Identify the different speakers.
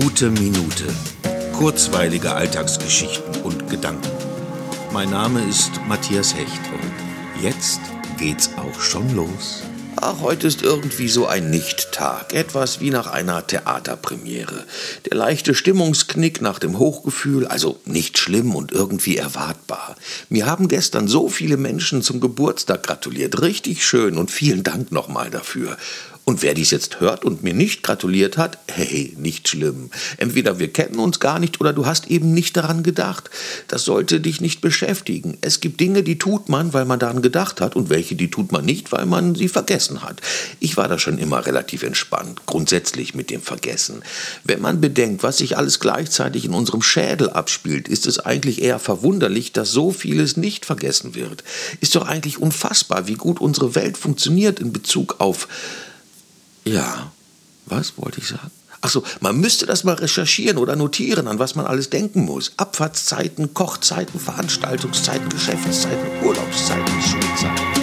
Speaker 1: Gute Minute. Kurzweilige Alltagsgeschichten und Gedanken. Mein Name ist Matthias Hecht und jetzt geht's auch schon los.
Speaker 2: Ach, heute ist irgendwie so ein Nicht-Tag. Etwas wie nach einer Theaterpremiere. Der leichte Stimmungsknick nach dem Hochgefühl, also nicht schlimm und irgendwie erwartbar. Mir haben gestern so viele Menschen zum Geburtstag gratuliert. Richtig schön und vielen Dank nochmal dafür. Und wer dies jetzt hört und mir nicht gratuliert hat, hey, nicht schlimm. Entweder wir kennen uns gar nicht oder du hast eben nicht daran gedacht. Das sollte dich nicht beschäftigen. Es gibt Dinge, die tut man, weil man daran gedacht hat und welche, die tut man nicht, weil man sie vergessen hat. Ich war da schon immer relativ entspannt, grundsätzlich mit dem Vergessen. Wenn man bedenkt, was sich alles gleichzeitig in unserem Schädel abspielt, ist es eigentlich eher verwunderlich, dass so vieles nicht vergessen wird. Ist doch eigentlich unfassbar, wie gut unsere Welt funktioniert in Bezug auf ja, was wollte ich sagen? Achso, man müsste das mal recherchieren oder notieren, an was man alles denken muss. Abfahrtszeiten, Kochzeiten, Veranstaltungszeiten, Geschäftszeiten, Urlaubszeiten, Schulzeiten.